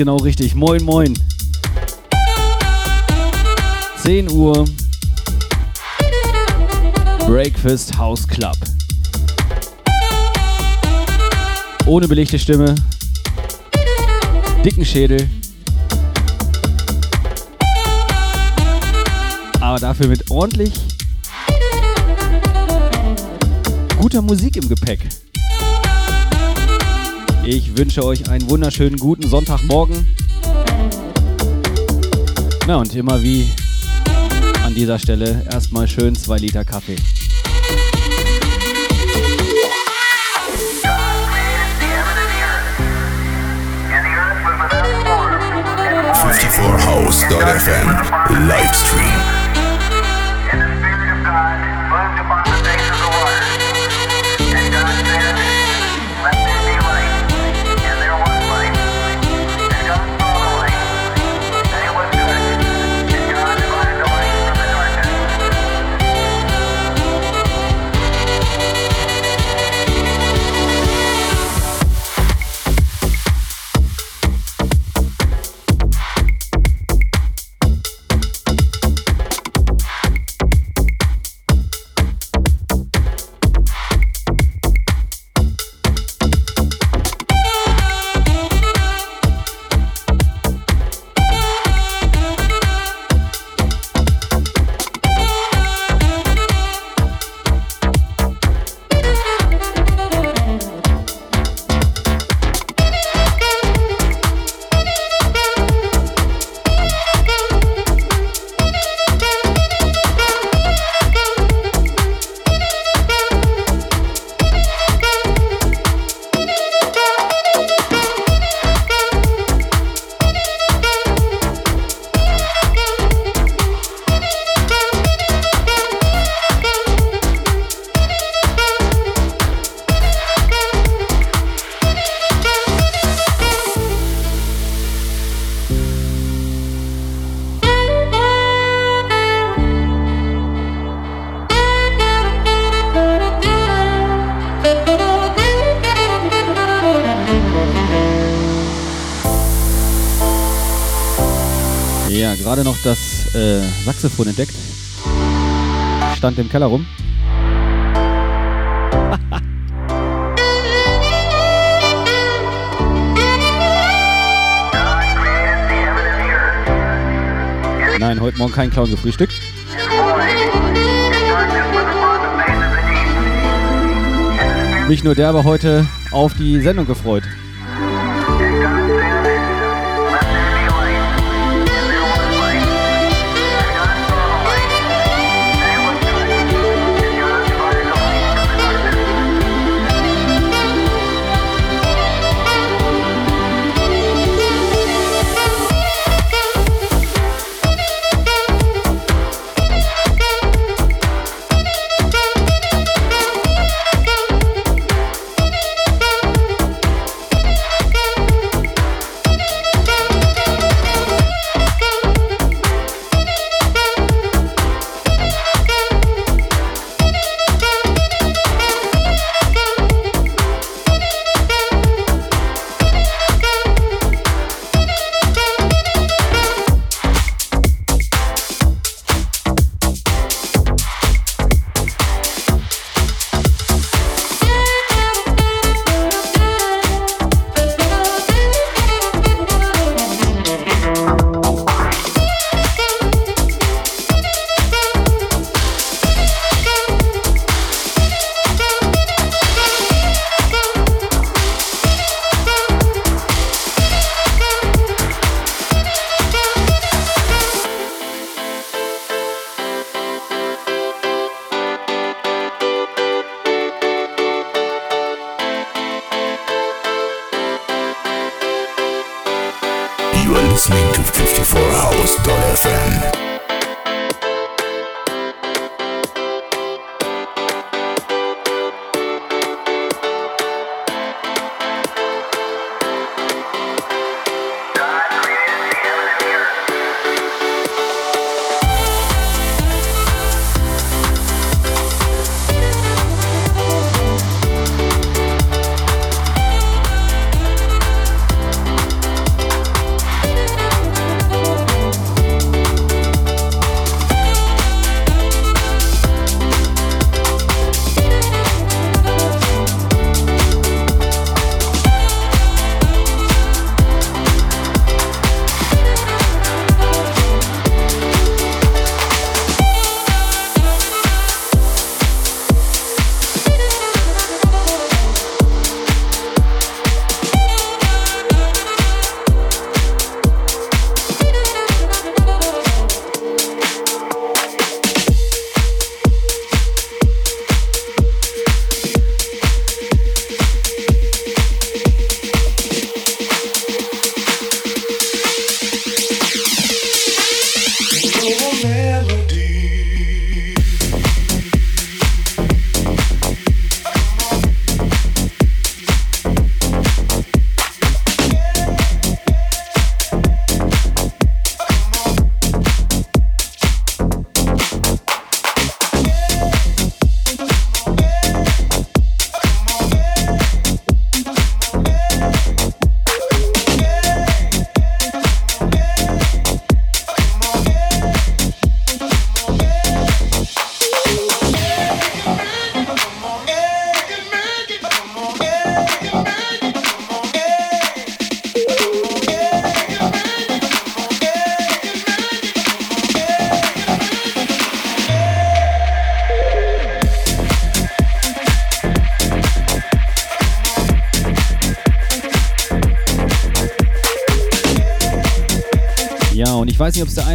genau richtig. Moin, moin. 10 Uhr. Breakfast House Club. Ohne belegte Stimme. Dicken Schädel. Aber dafür mit ordentlich guter Musik im Gepäck. Ich wünsche euch einen wunderschönen guten Sonntagmorgen. Na und immer wie an dieser Stelle erstmal schön zwei Liter Kaffee. House.fm Livestream. Saxophon entdeckt. Stand im Keller rum. Nein, heute Morgen kein Clown gefrühstückt. Mich nur der aber heute auf die Sendung gefreut.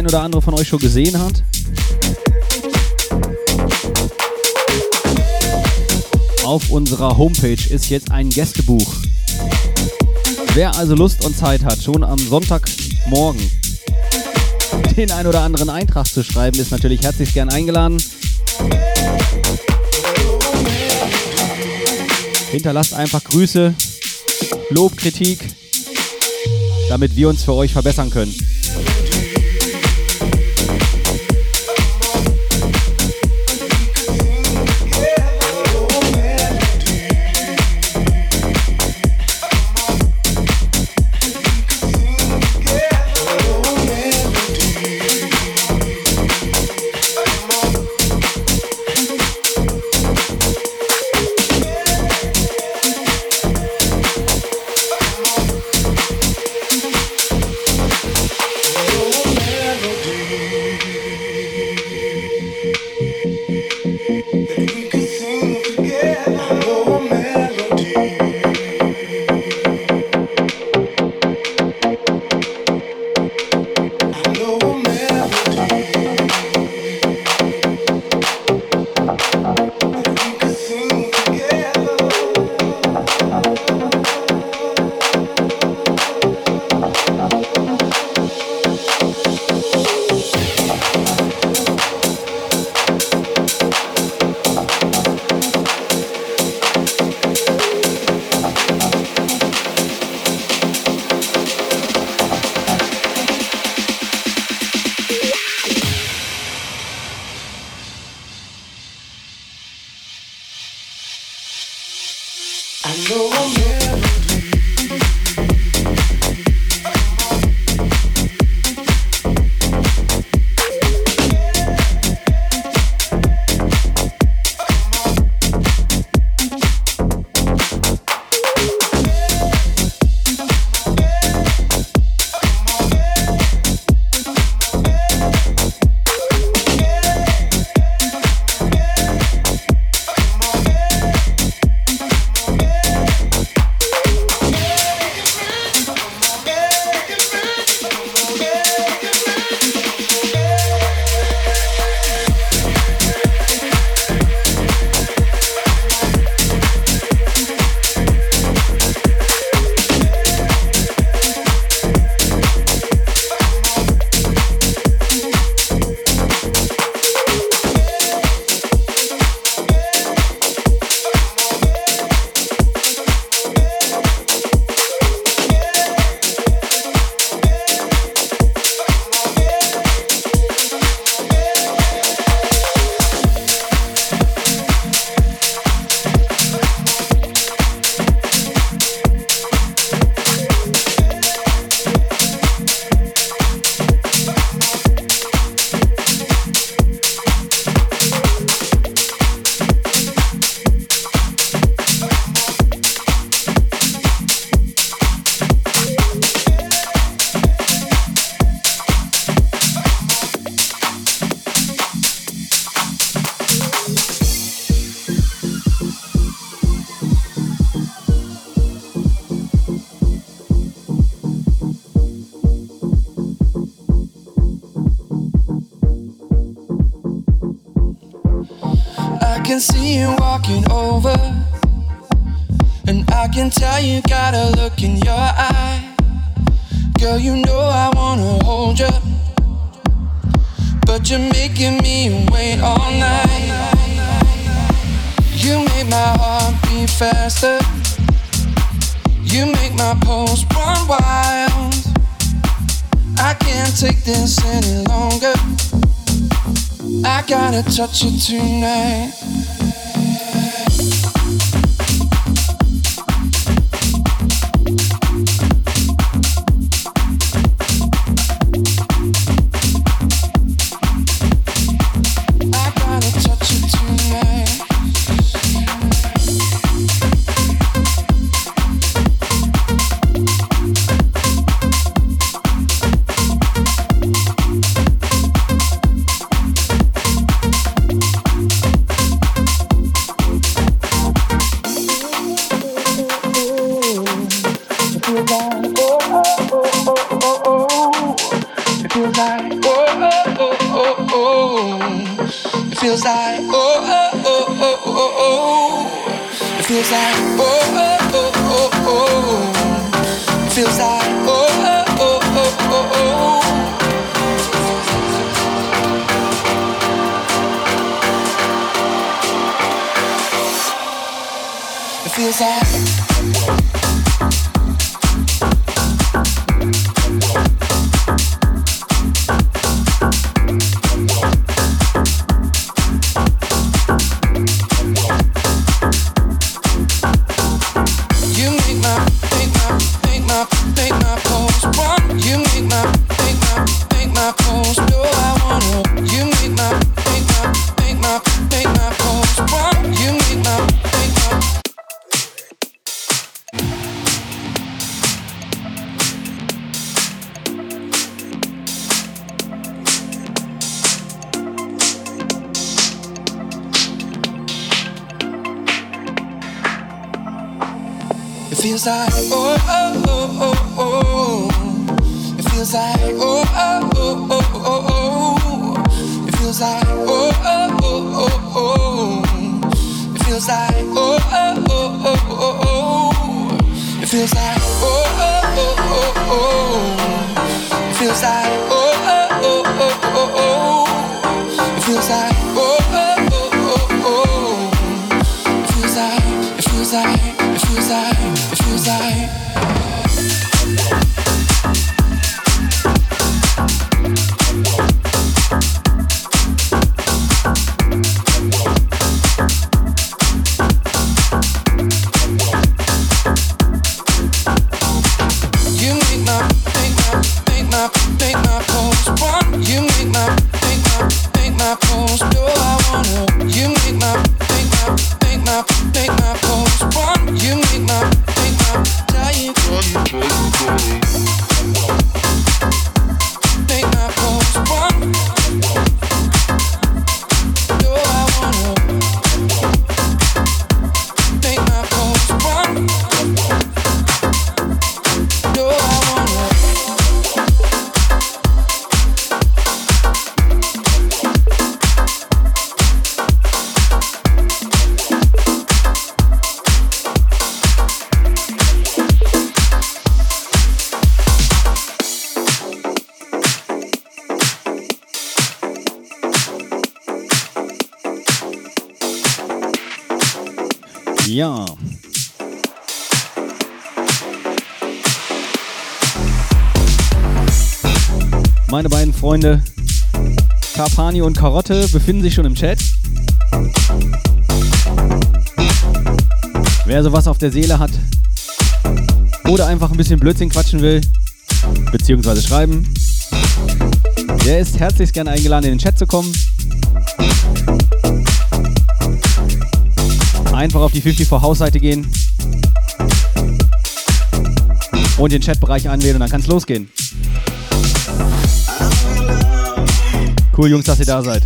Ein oder andere von euch schon gesehen hat. Auf unserer Homepage ist jetzt ein Gästebuch. Wer also Lust und Zeit hat, schon am Sonntagmorgen den ein oder anderen Eintrag zu schreiben, ist natürlich herzlich gern eingeladen. Hinterlasst einfach Grüße, Lob, Kritik, damit wir uns für euch verbessern können. pulse run wild. I can't take this any longer. I gotta touch you tonight. like oh oh oh, oh oh oh. It feels like oh oh oh oh oh. It feels like oh oh oh oh oh oh. It feels like Freunde. Carpani und Karotte befinden sich schon im Chat. Wer sowas auf der Seele hat oder einfach ein bisschen Blödsinn quatschen will, beziehungsweise schreiben, der ist herzlich gerne eingeladen, in den Chat zu kommen. Einfach auf die 54 Hausseite gehen und den Chatbereich anwählen und dann kann es losgehen. Cool, Jungs, dass ihr da seid.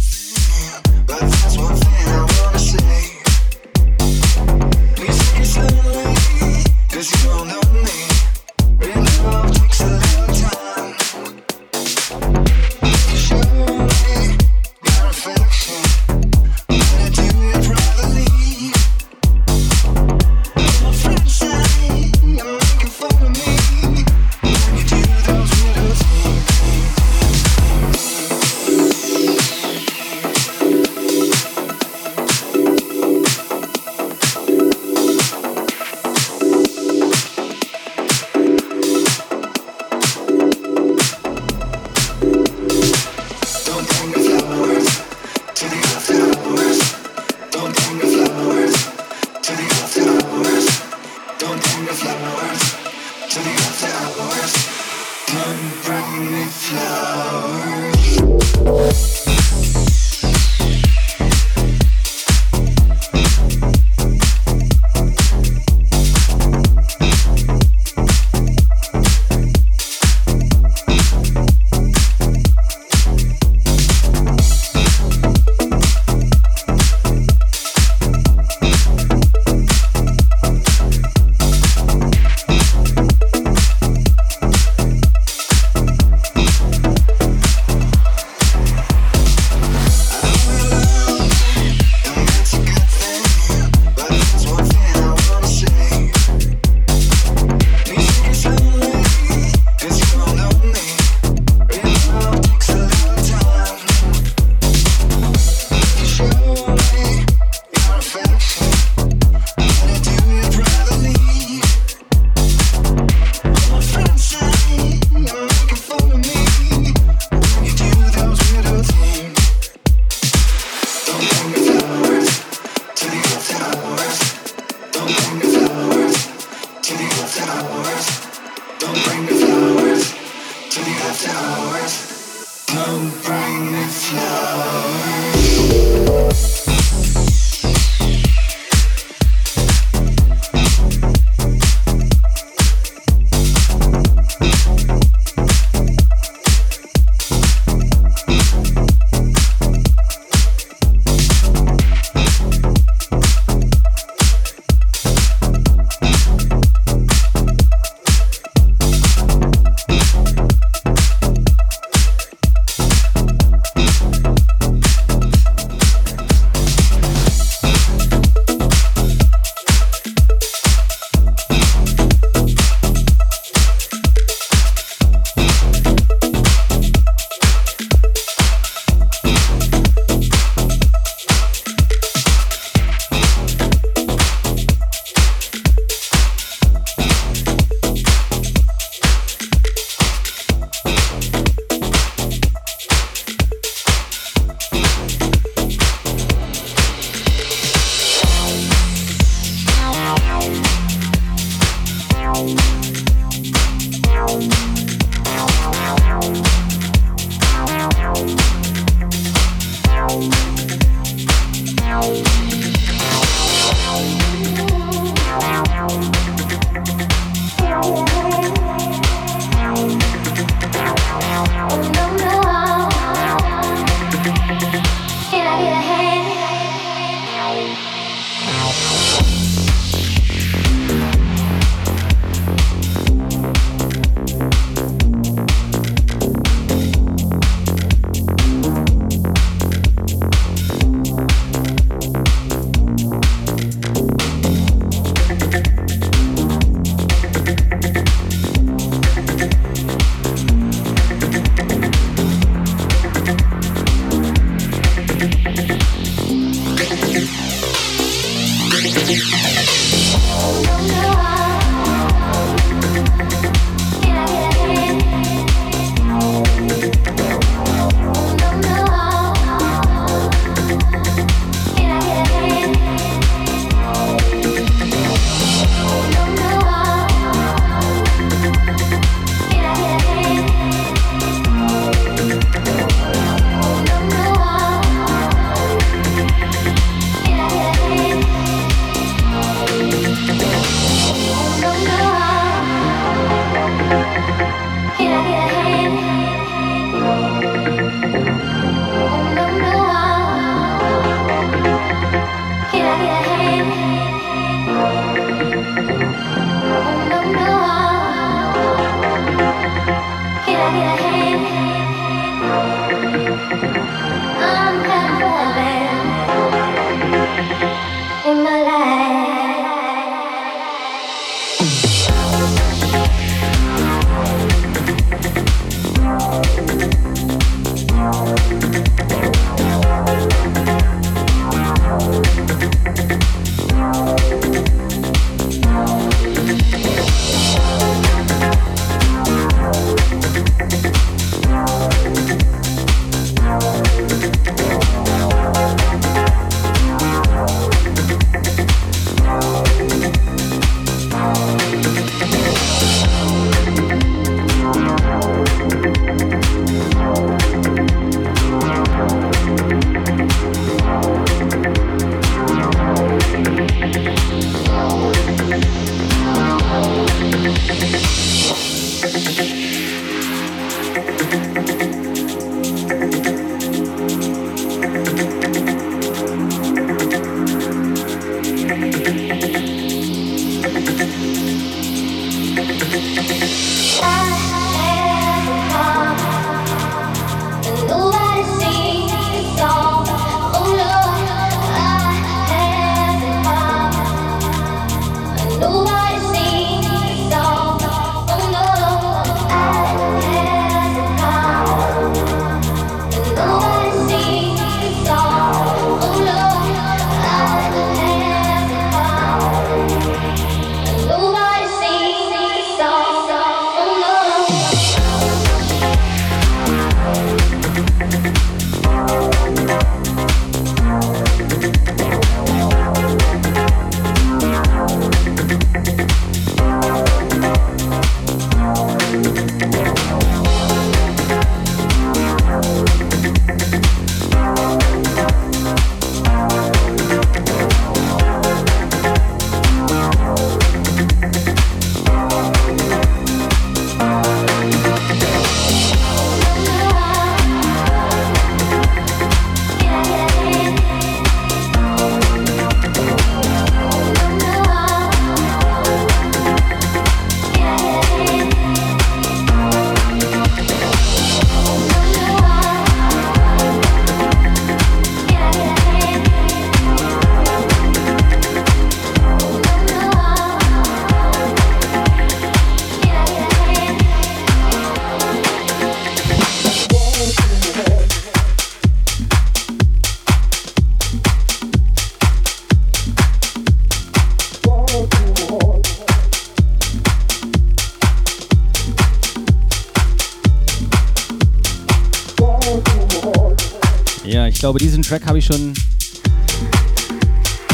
Glaube, diesen Track habe ich schon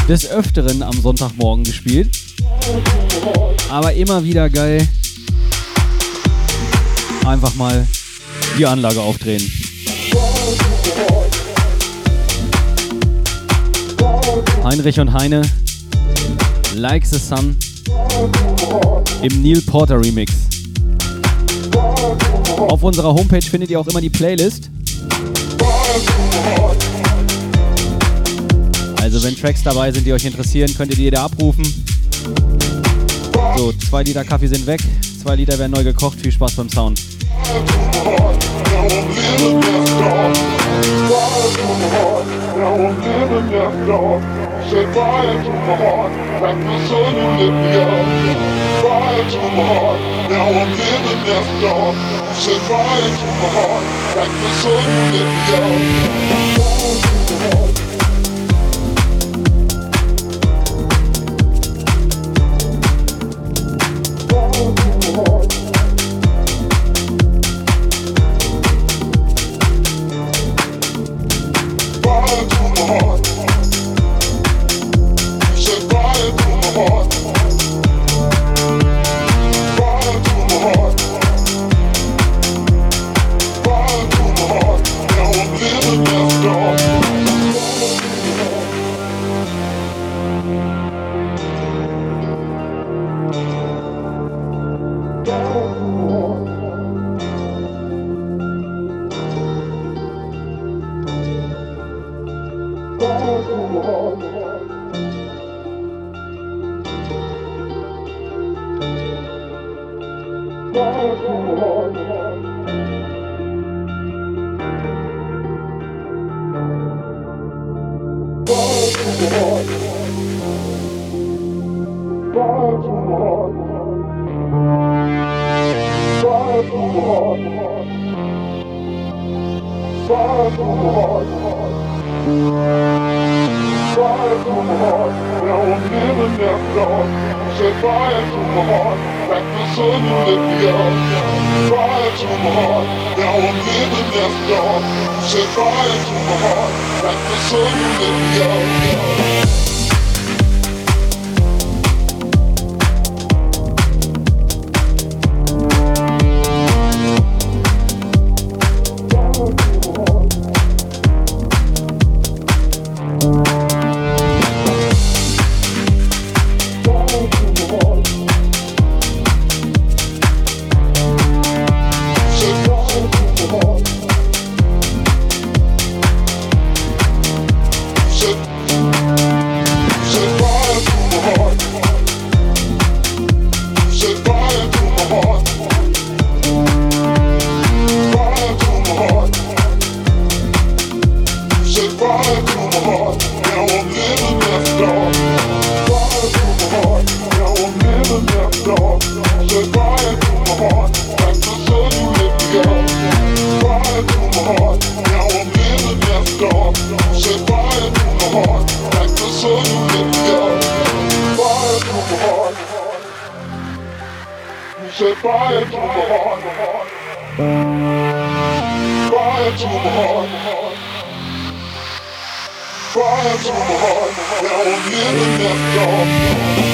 des Öfteren am Sonntagmorgen gespielt. Aber immer wieder geil. Einfach mal die Anlage aufdrehen. Heinrich und Heine, Like the Sun im Neil Porter Remix. Auf unserer Homepage findet ihr auch immer die Playlist. Also wenn Tracks dabei sind, die euch interessieren, könnt ihr die jeder abrufen. So, zwei Liter Kaffee sind weg, zwei Liter werden neu gekocht. Viel Spaß beim Sound. Fire to my heart, now I'm living next door. Set fire to my heart, like the sun you lit set fire to my heart. Fire to my heart. Fire to my heart. Now I'm living up, dog.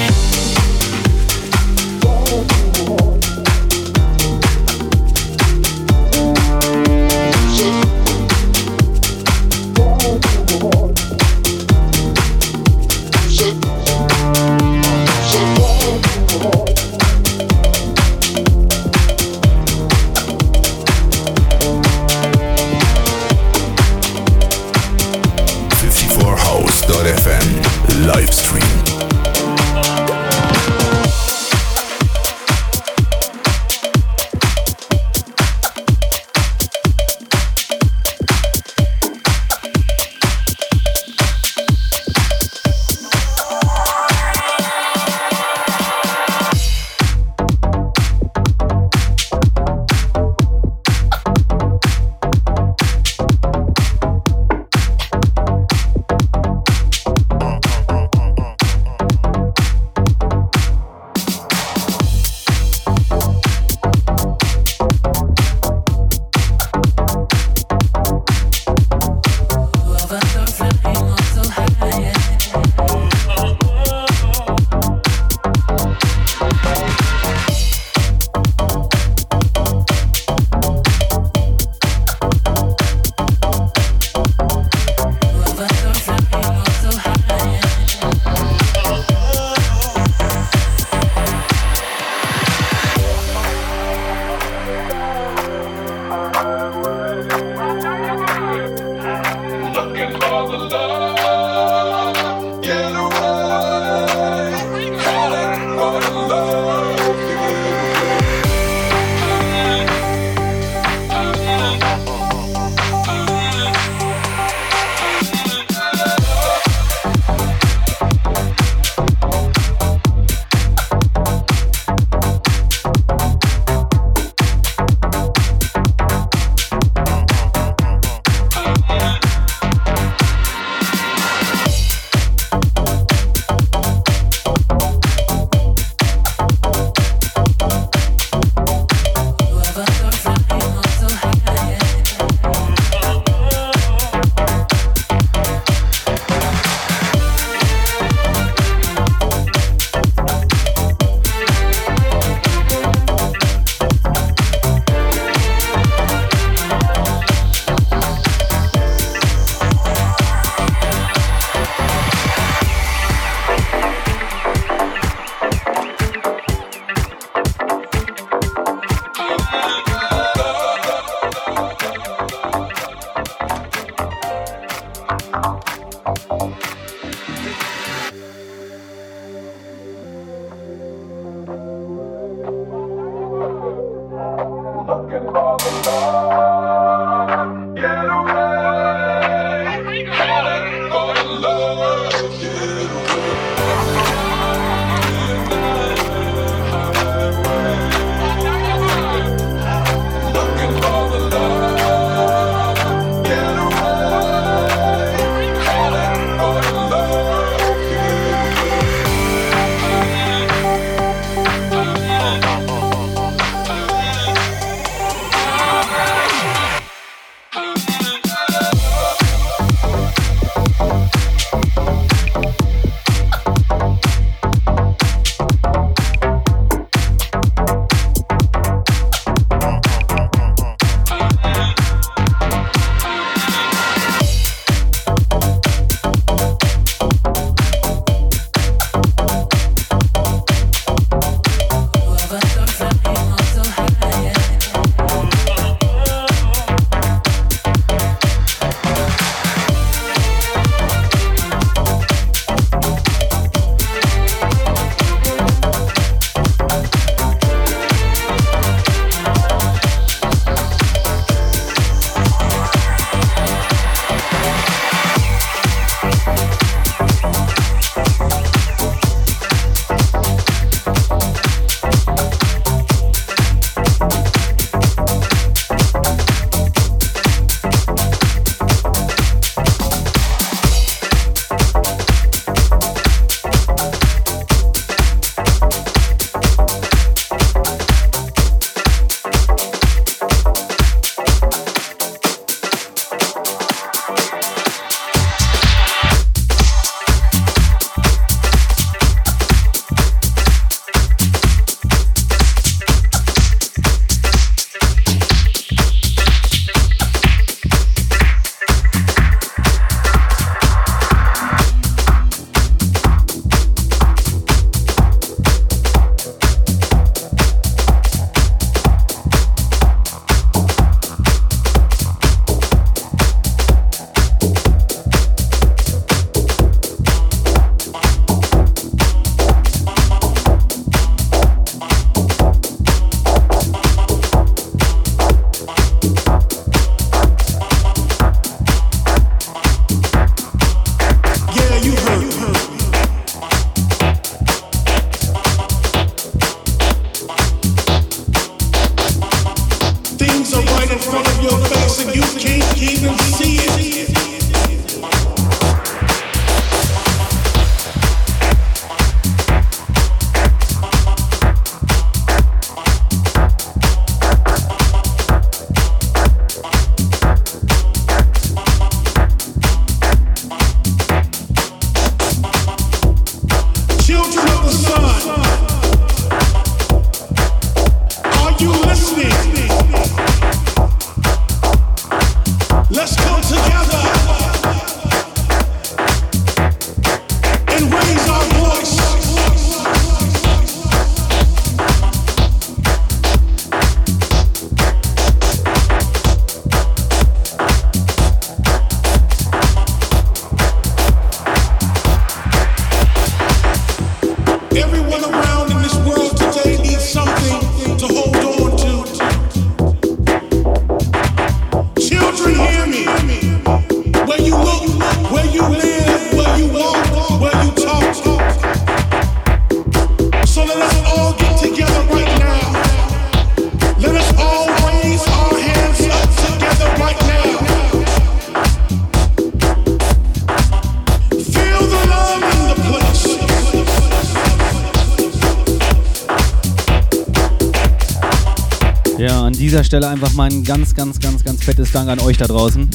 Stelle einfach mal ein ganz, ganz, ganz, ganz fettes Dank an euch da draußen.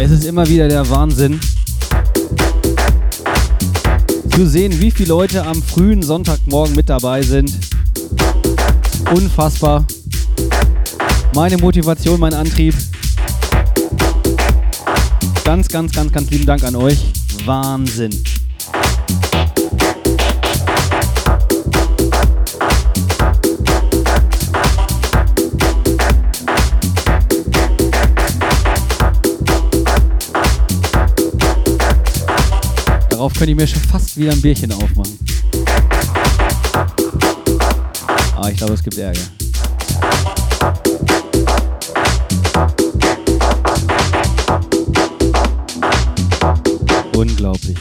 Es ist immer wieder der Wahnsinn zu sehen, wie viele Leute am frühen Sonntagmorgen mit dabei sind. Unfassbar. Meine Motivation, mein Antrieb. Ganz, ganz, ganz, ganz lieben Dank an euch. Wahnsinn. Darauf könnte ich mir schon fast wieder ein Bierchen aufmachen. Ah, ich glaube, es gibt Ärger. Unglaublich,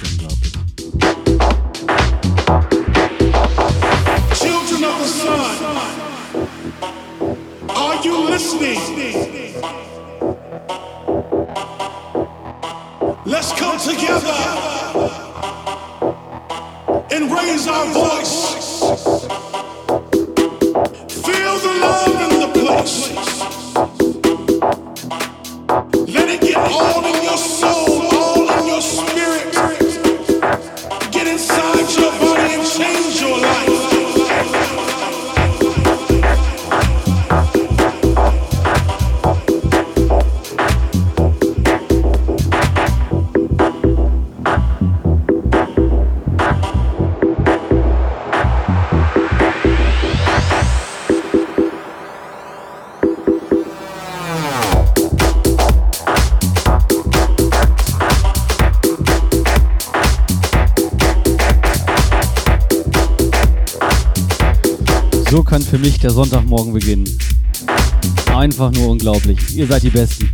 für mich der Sonntagmorgen beginnen. Einfach nur unglaublich. Ihr seid die Besten.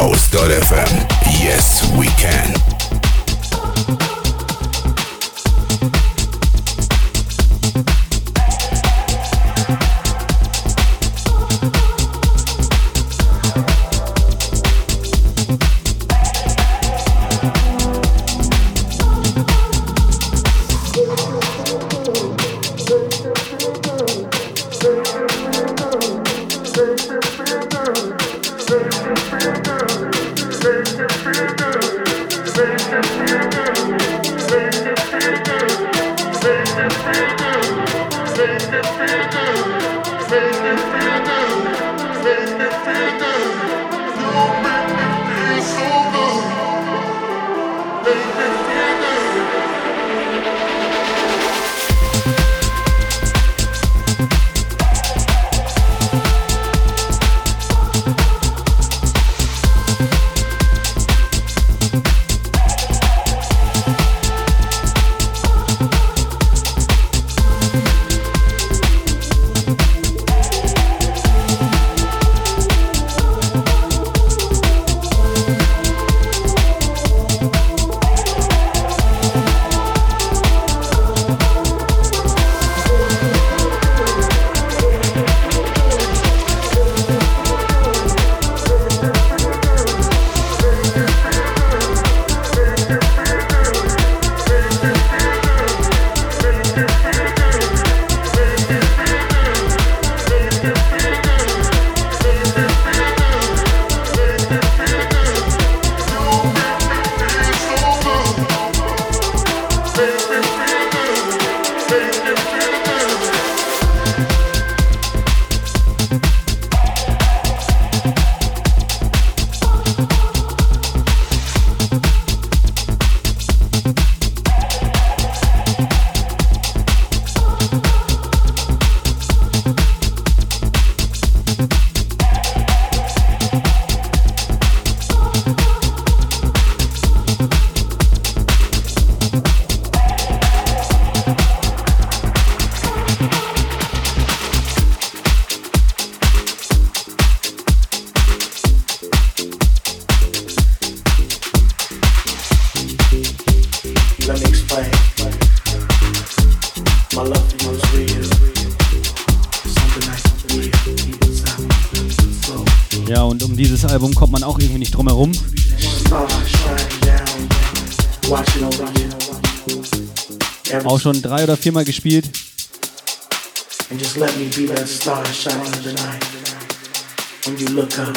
House.fm. Yes, we can. Viermal gespielt. And just let me be that star shining in the night. When you look up,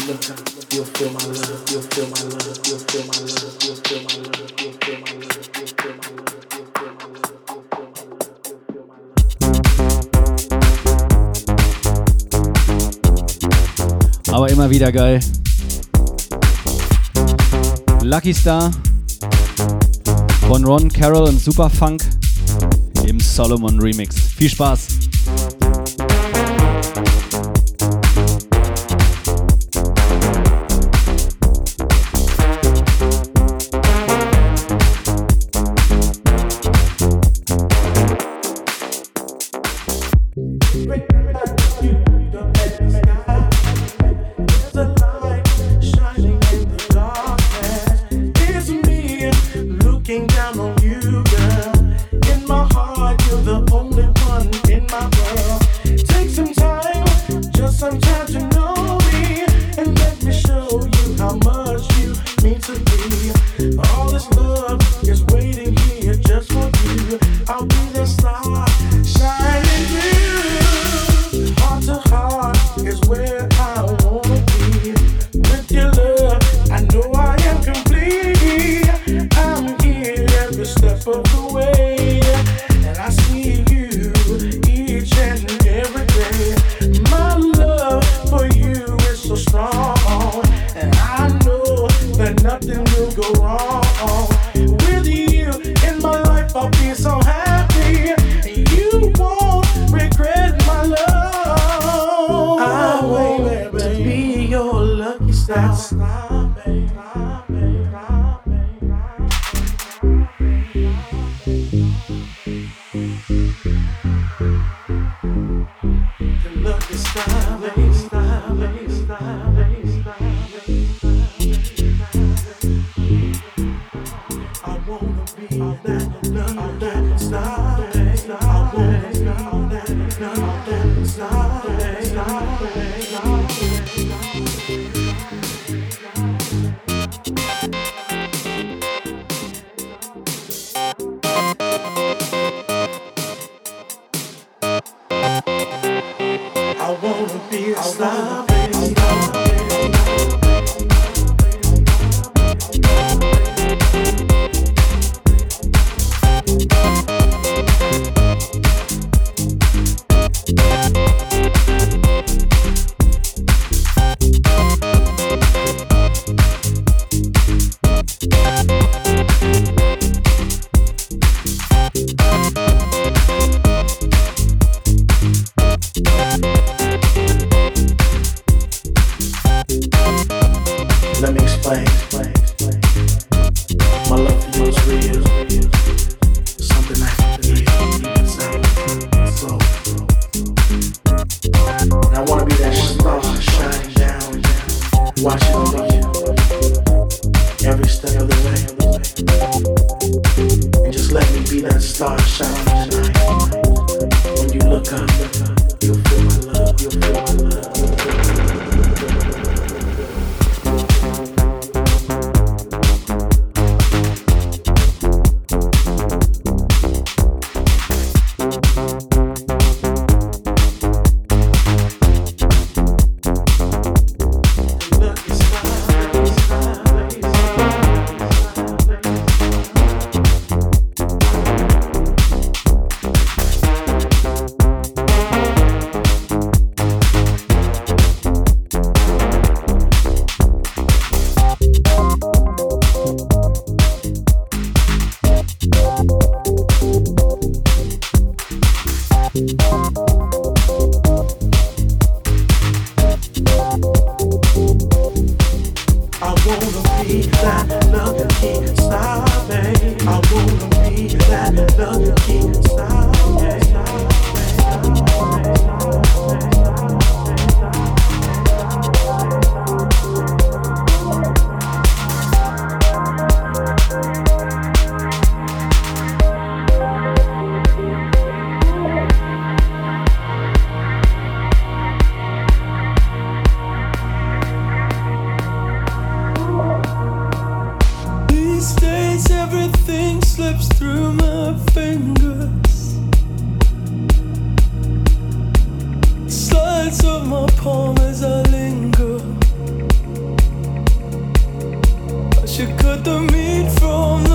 you'll feel my love, you'll feel my love, you'll feel my love, you'll feel my love, you'll feel my love, you'll feel my love. Aber immer wieder geil. Lucky Star von Ron Carroll und Superfunk Solomon Remix. Viel Spaß! out to Let me explain. You cut the meat from the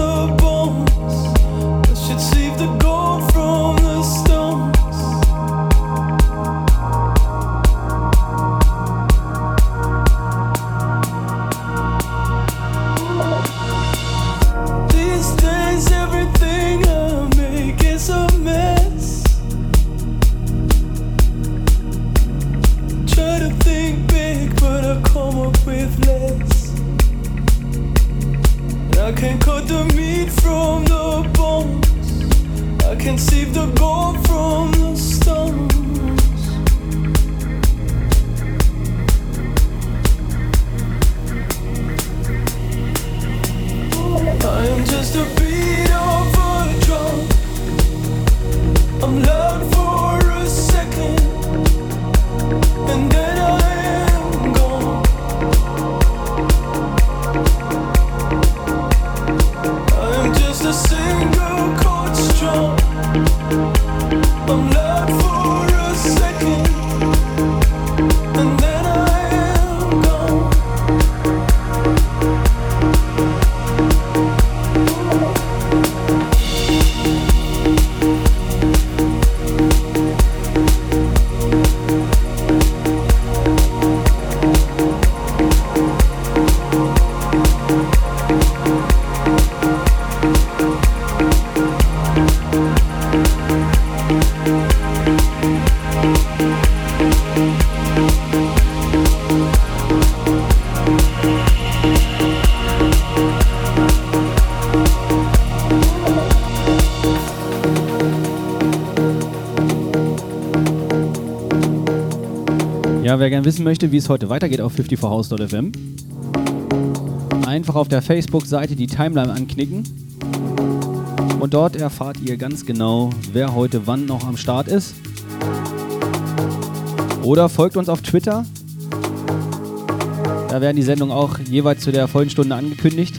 wer gerne wissen möchte, wie es heute weitergeht auf 54house.fm, einfach auf der Facebook-Seite die Timeline anknicken. Und dort erfahrt ihr ganz genau, wer heute wann noch am Start ist. Oder folgt uns auf Twitter. Da werden die Sendungen auch jeweils zu der vollen Stunde angekündigt.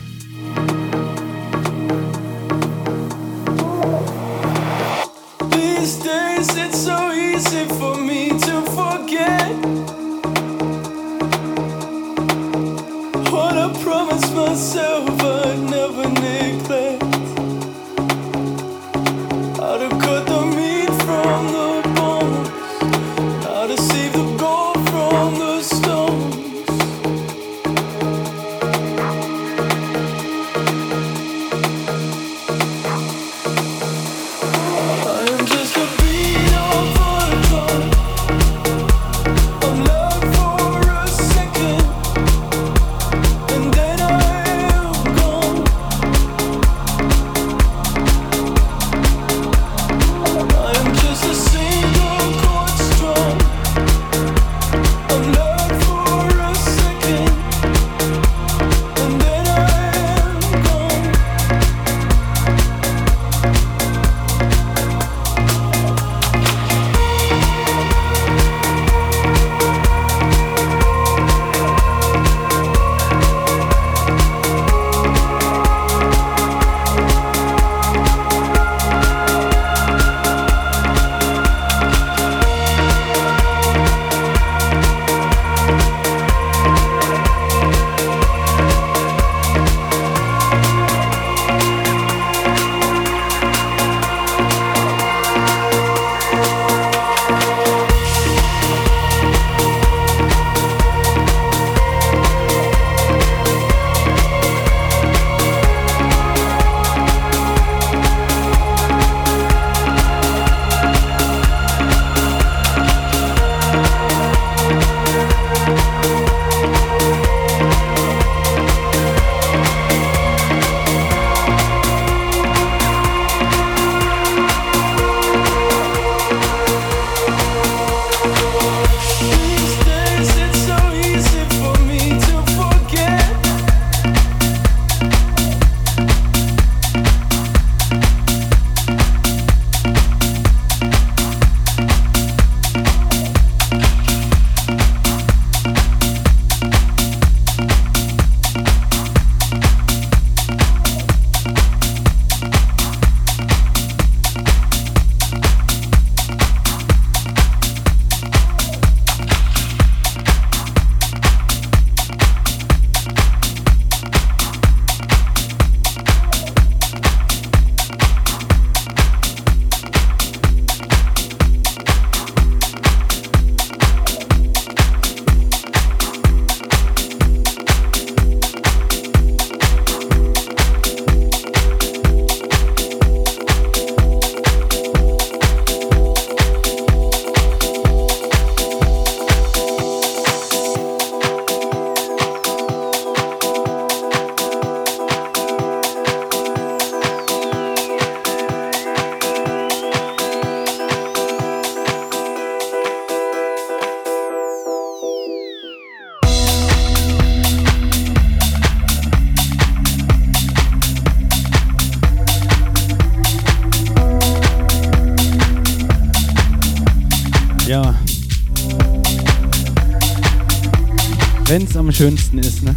Ne?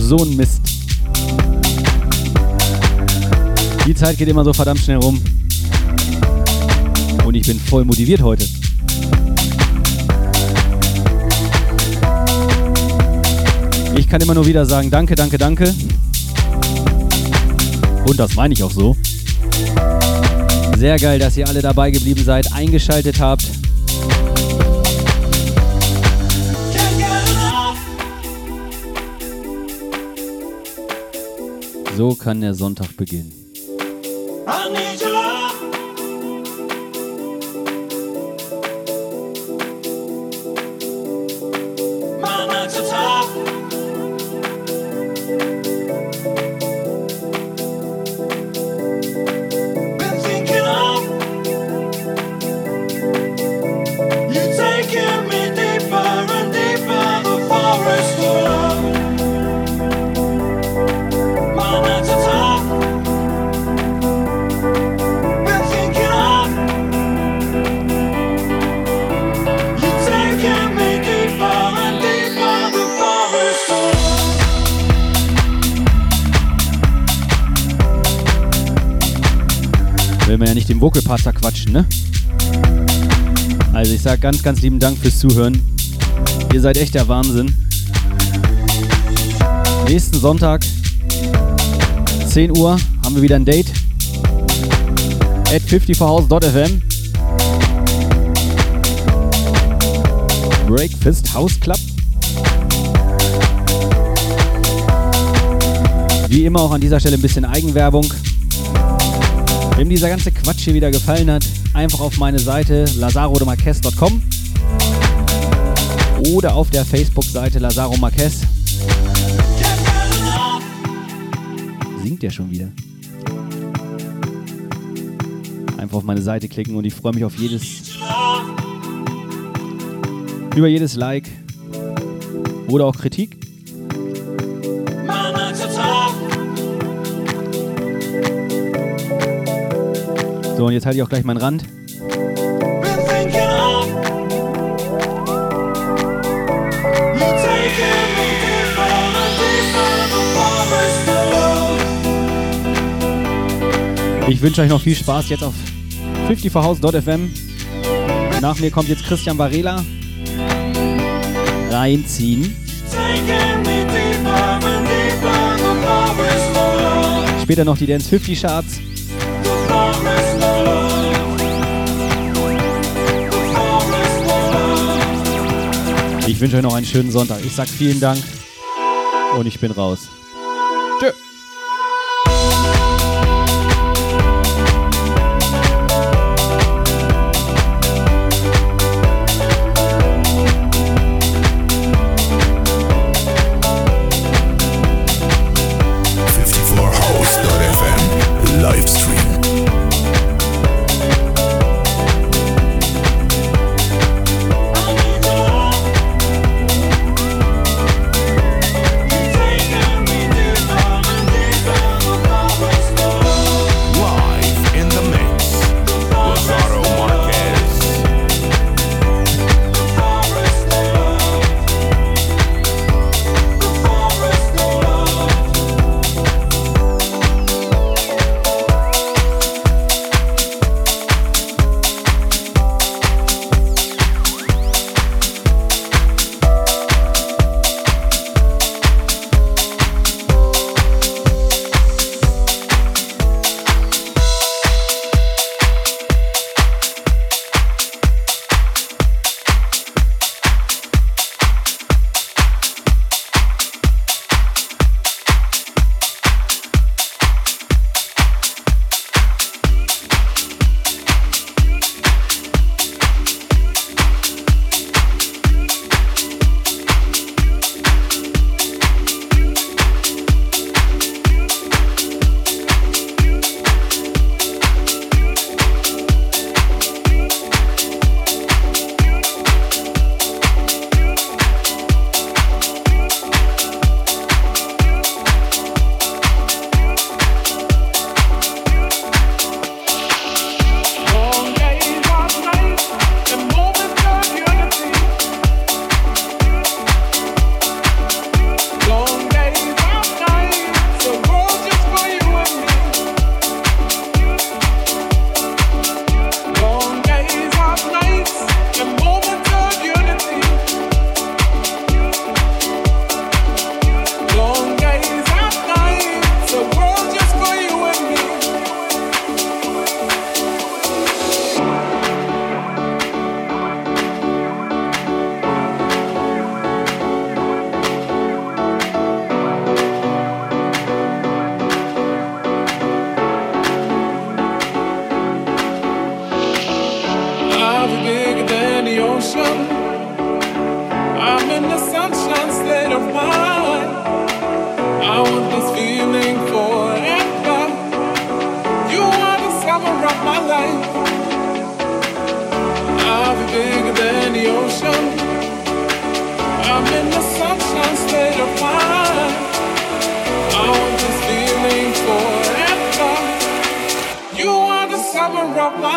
So ein Mist. Die Zeit geht immer so verdammt schnell rum. Und ich bin voll motiviert heute. Ich kann immer nur wieder sagen, danke, danke, danke. Und das meine ich auch so. Sehr geil, dass ihr alle dabei geblieben seid, eingeschaltet habt. So kann der Sonntag beginnen. Ganz, ganz lieben Dank fürs Zuhören. Ihr seid echt der Wahnsinn. Nächsten Sonntag, 10 Uhr, haben wir wieder ein Date. At 54house.fm. Breakfast House Club. Wie immer auch an dieser Stelle ein bisschen Eigenwerbung. Wem dieser ganze Quatsch hier wieder gefallen hat, einfach auf meine Seite lazarodemarquez.com oder auf der Facebook-Seite Lazaro Marquez. Singt der schon wieder? Einfach auf meine Seite klicken und ich freue mich auf jedes, über jedes Like oder auch Kritik. So, und jetzt halte ich auch gleich meinen Rand. Ich wünsche euch noch viel Spaß jetzt auf 54house.fm. Nach mir kommt jetzt Christian Varela. Reinziehen. Später noch die Dance 50 Charts. Ich wünsche euch noch einen schönen Sonntag. Ich sag vielen Dank und ich bin raus.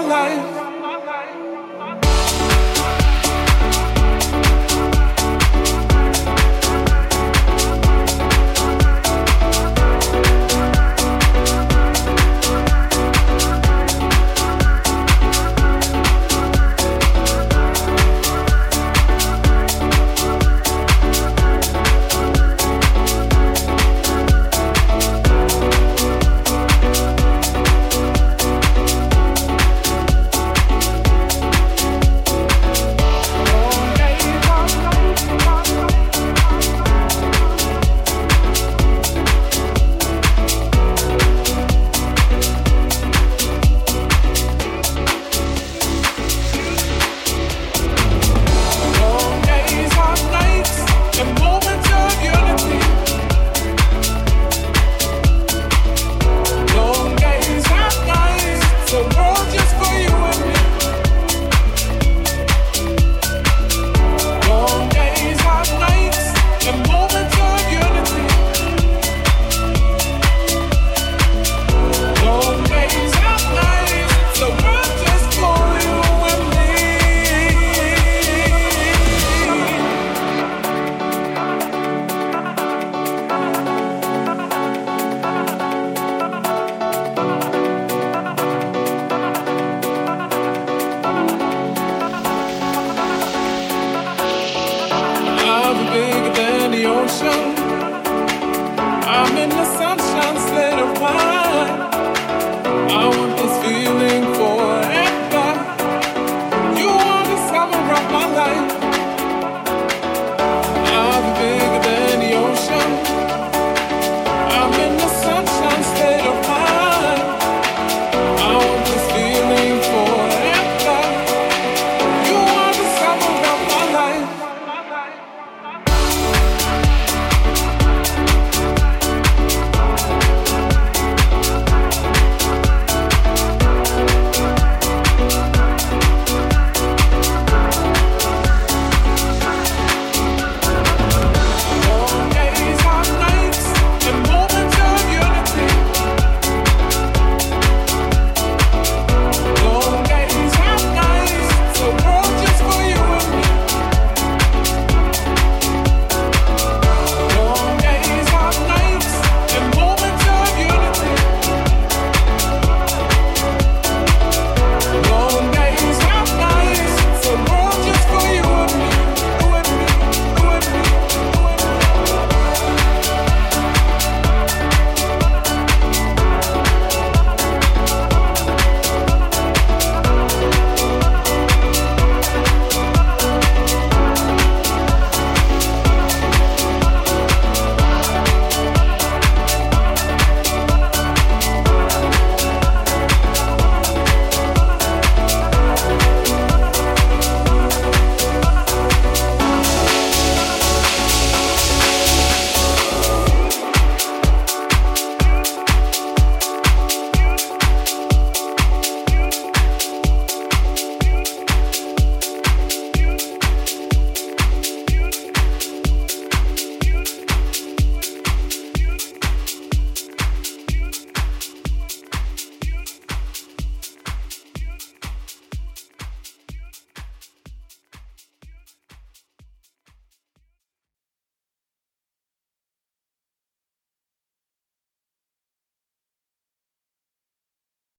Life.